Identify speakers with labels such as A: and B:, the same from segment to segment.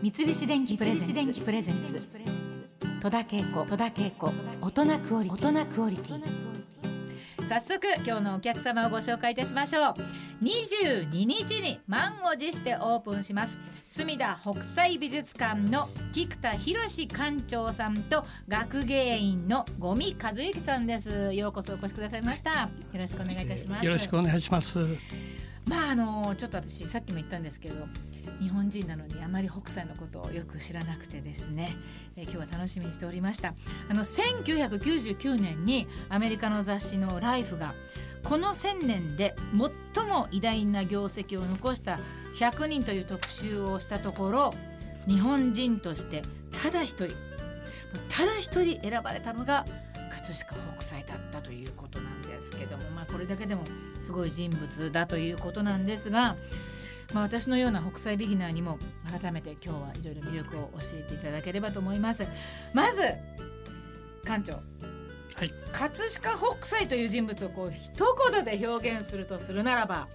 A: 三菱電機プレゼンツ。戸田恵子。戸田恵子。大人クオリ大人クオリティ。
B: 早速今日のお客様をご紹介いたしましょう。22日に満を持してオープンします。隅田北斎美術館の菊田博館長さんと学芸員の五味和之さんです。ようこそお越しくださいました。よろしくお願いいたします。
C: よろしくお願いします
B: まああのちょっと私さっきも言ったんですけど日本人なのにあまり北斎のことをよく知らなくてですね、えー、今日は楽しみにしておりました。あの1999年にアメリカの雑誌の「ライフがこの1000年で最も偉大な業績を残した100人という特集をしたところ日本人としてただ一人ただ一人選ばれたのが葛飾北斎だったということなんですけども、まあ、これだけでもすごい人物だということなんですがまあ、私のような北斎ビギナーにも改めて今日はいろいろ魅力を教えていただければと思います。まず館長。
C: はい、
B: 葛飾北斎という人物をこう一言で表現するとするならば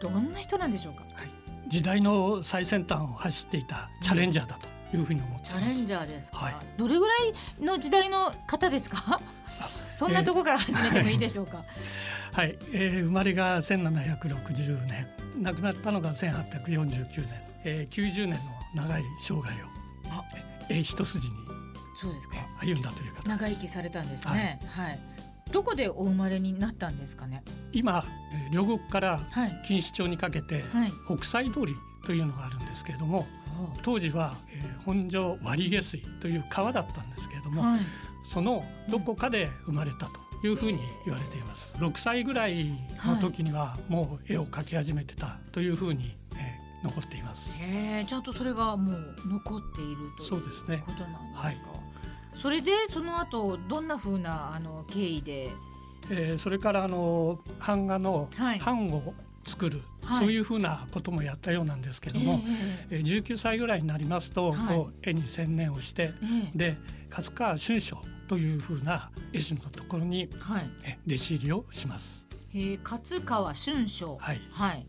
B: どんな人なんでしょうか、はい、
C: 時代の最先端を走っていたチャレンジャーだというふうに思って
B: チャレンジャーですか、はい、どれぐらいの時代の方ですか？そんなとこから始めてもいいでしょうか、
C: はい、えー、生まれが1760年亡くなったのが1849年、えー、90年の長い生涯を、えー、一筋に
B: そうですか。
C: 歩んだという方
B: 長生きされたんですね、はい、はい、どこでお生まれになったんですかね？
C: 今両国から錦糸町にかけて、はい、北斎通りというのがあるんですけれども、当時は、えー、本庄割下水という川だったんですけれども、はい、そのどこかで生まれたというふうに言われています。6歳ぐらいの時にはもう絵を描き始めてたというふうに、えー、残っています。
B: へえ、ちゃんとそれがもう残っているということなんですか？すね。はい、それでその後どんなふうなあの経緯で、
C: えー、それからあの版画の版を作る、はい、そういうふうなこともやったようなんですけども、えー、19歳ぐらいになりますと、はい、こう絵に専念をして、えー、で勝川春章というふうな絵師のところに、はい、弟子入りをします。
B: へ勝川春章、
C: はい、
B: はい、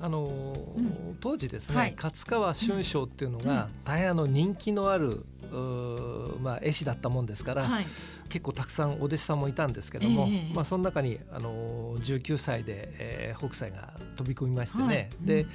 D: あのーうん、当時ですね、はい、勝川春章っていうのが、大変あの人気のあるまあ、絵師だったもんですから、はい、結構たくさんお弟子さんもいたんですけども、えー、まあ、その中にあの19歳で、えー、北斎が飛び込みましてね、はい、で、うん、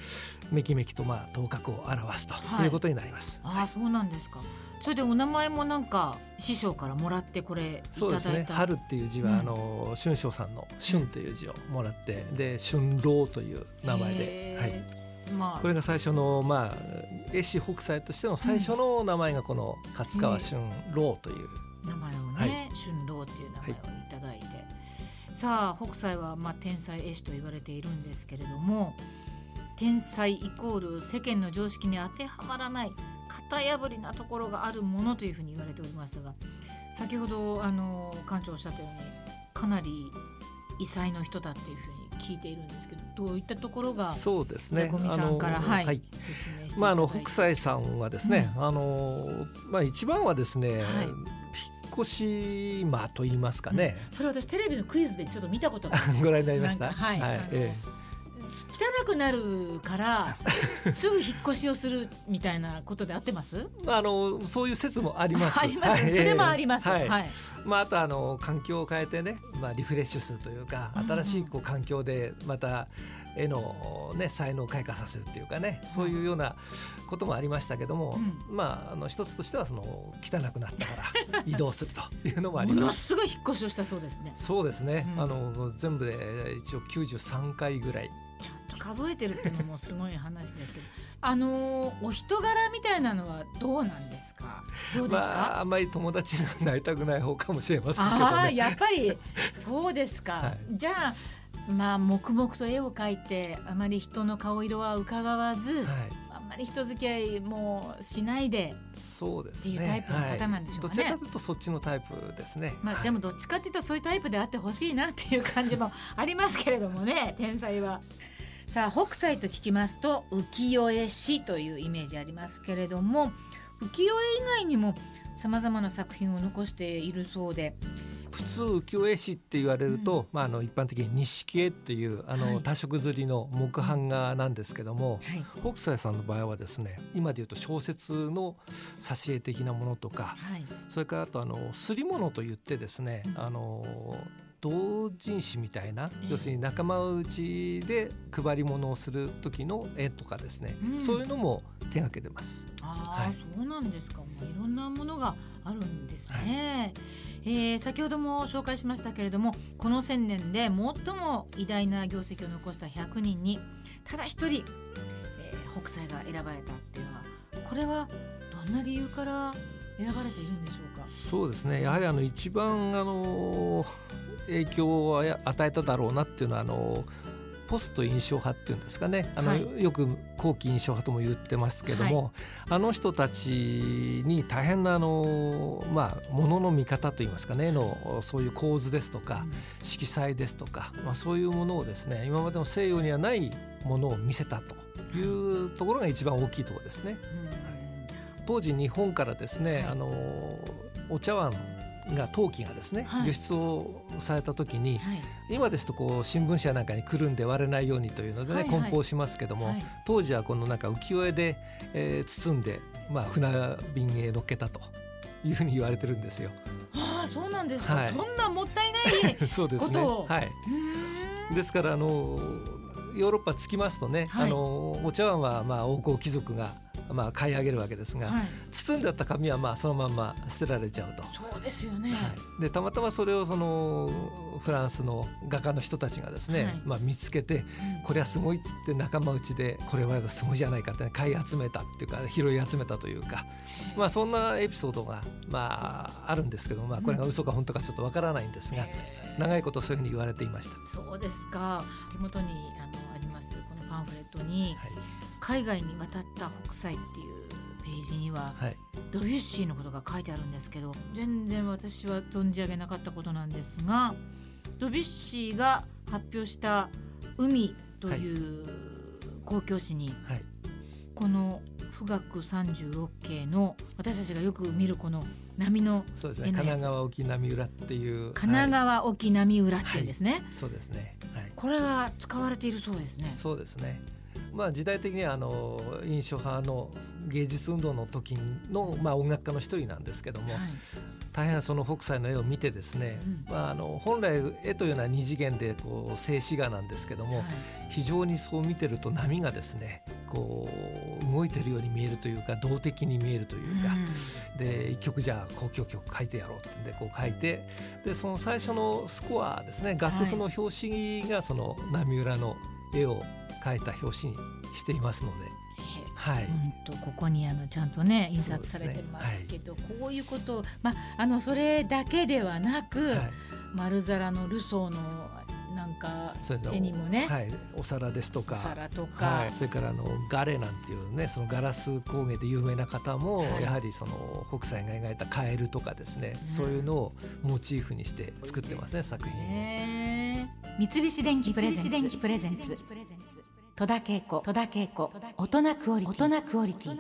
D: めきめきと、まあ、頭角を現すとい。うことになります。
B: あそうなんですか。それでお名前もなんか師匠からもらってこれ
D: そうですね。春っていう字は、うん、あの春章さんの春という字をもらって、うん、で春郎という名前で、はいまあ、これが最初のまあ絵師北斎としての最初の名前がこの勝川春郎という、
B: 名前をね、はい、春郎っていう名前をいただいて、はい、さあ北斎はまあ天才絵師と言われているんですけれども天才イコール世間の常識に当てはまらない型破りなところがあるものというふうに言われておりますが先ほどあの館長おっしゃったようにかなり異彩の人だっていうふうに聞いているんですけどどういったところが
D: そうですね。
B: さんから、はい、はい、
D: まああの北斎さんはですね、うん、あのまあ一番はですね、はい。越し間と言いますかね、
B: うん、それ私テレビのクイズでちょっと見たことが
D: ご覧になりました？
B: はい、はい、ええ汚くなるから すぐ引っ越しをするみたいなことで合ってます？
D: あのそういう説もあります。
B: あります、ね、それもあります、はい、はい、
D: まあ、あとあの環境を変えてね、まあ、リフレッシュするというか新しいこう環境でまた絵の、ね、才能を開花させるっていうかねそういうようなこともありましたけども、うん、まああの一つとしてはその汚くなったから 移動するというのもあります。
B: ものすごい引っ越しをしたそうですね。
D: そうですね。うん、あの全部で一応93回ぐらい。
B: 数えてるっていうのもすごい話ですけど。あのお人柄みたいなのはどうなんですか？どうですか、ま
D: あ、あんまり友達になりたくない方かもしれませんけど、ね、
B: あやっぱりそうですか、はい、じゃあまあ黙々と絵を描いてあまり人の顔色は伺わず、はい。あんまり人付き合いもしないで
D: そうです、
B: ね、っていうタイプの方なんでしょうかね、はい、
D: どちらかというとそっちのタイプですね。
B: まあ、でもどっちかというとそういうタイプであってほしいなっていう感じもありますけれどもね 天才は。さあ北斎と聞きますと浮世絵師というイメージありますけれども浮世絵以外にもさまざまな作品を残しているそうで
D: 普通浮世絵師って言われると、うん、まあ、あの一般的に錦絵っていうあの、多色刷りの木版画なんですけども、はい、北斎さんの場合はですね今でいうと小説の挿絵的なものとか、はい、それからあとあの刷り物といってですね、うん、あの同人誌みたいな、要するに仲間内で配り物をする時の絵とかですね、うん、そういうのも手がけてます。
B: あ、はい、そうなんですか。もういろんなものがあるんですね。はい、えー、先ほども紹介しましたけれども、この千年で最も偉大な業績を残した100人にただ一人、えー、北斎が選ばれたっていうのは、これはどんな理由から選ばれているんでしょうか？
D: そうですね。やはりあの一番あの影響を与えただろうなっていうのはあのポスト印象派っていうんですかねあの、はい、よく後期印象派とも言ってますけども、はい、あの人たちに大変なあの、まあ、ものの見方といいますかねのそういう構図ですとか、うん、色彩ですとか、まあ、そういうものをですね今までの西洋にはないものを見せたというところが一番大きいところですね。うん、当時日本からですね、あのお茶碗が陶器がですね、はい、輸出をされた時に、はい、今ですとこう新聞社なんかにくるんで割れないようにというのでね、はいはい、梱包しますけども、はい、当時はこのなんか浮世絵で、えー、包んで、まあ、船便へ乗っけたというふうに言われてるんですよ。
B: ああそうなんですか、はい、そんなもったいない そうですね。
D: はい。ですからあのヨーロッパ着きますとね、あのお茶碗はまあ王侯貴族がまあ、買い上げるわけですが、はい、包んであった紙はまあそのまんま捨てられちゃうと。
B: そうですよね、は
D: い、でたまたまそれをそのフランスの画家の人たちがですね、はい、まあ、見つけて、これはすごいっつって仲間内でこれはすごいじゃないかって買い集めたっていうか拾い集めたというか、まあ、そんなエピソードが、まあ、あるんですけど、まあ、これが嘘か本当かちょっとわからないんですが、長いことそういうふうに言われていました。
B: そうですか。手元にあのありますこのパンフレットに、はい海外に渡った北斎っていうページには、はい、ドビュッシーのことが書いてあるんですけど全然私は存じ上げなかったことなんですがドビュッシーが発表した「海」という公共誌に、はい、この富岳36景の私たちがよく見るこの波の
D: そうですね。神奈川沖波浦っていう
B: 神奈川沖波浦っていうんですね、はい、
D: そうですね、
B: はい、これが使われているそうですね。
D: そうですねまあ、時代的にはあの印象派の芸術運動の時の、まあ、音楽家の一人なんですけども、はい、大変その北斎の絵を見てですね、うん、まあ、あの本来絵というのは二次元でこう静止画なんですけども、はい、非常にそう見てると波がですねこう動いてるように見えるというか動的に見えるというか、うん、で一曲じゃあ交響曲書いてやろうってんでこう書いてでその最初のスコアですね楽曲の表紙がその波裏の絵を書いた表紙にしていますので。
B: はい、うんとここにあのちゃんとね印刷されてますけど、ねはい、こういうことを、まあ、あのそれだけではなく、はい、丸皿のルソーのなんか絵にもね、
D: はい、お皿ですとか。
B: 皿とか、
D: はい、それからあのガレなんていうねそのガラス工芸で有名な方も、やはりその北斎が描いたカエルとかですね、うん、そういうのをモチーフにして作ってますね作品
A: 三菱電機プレゼンツ戸田恵子大人クオリティ。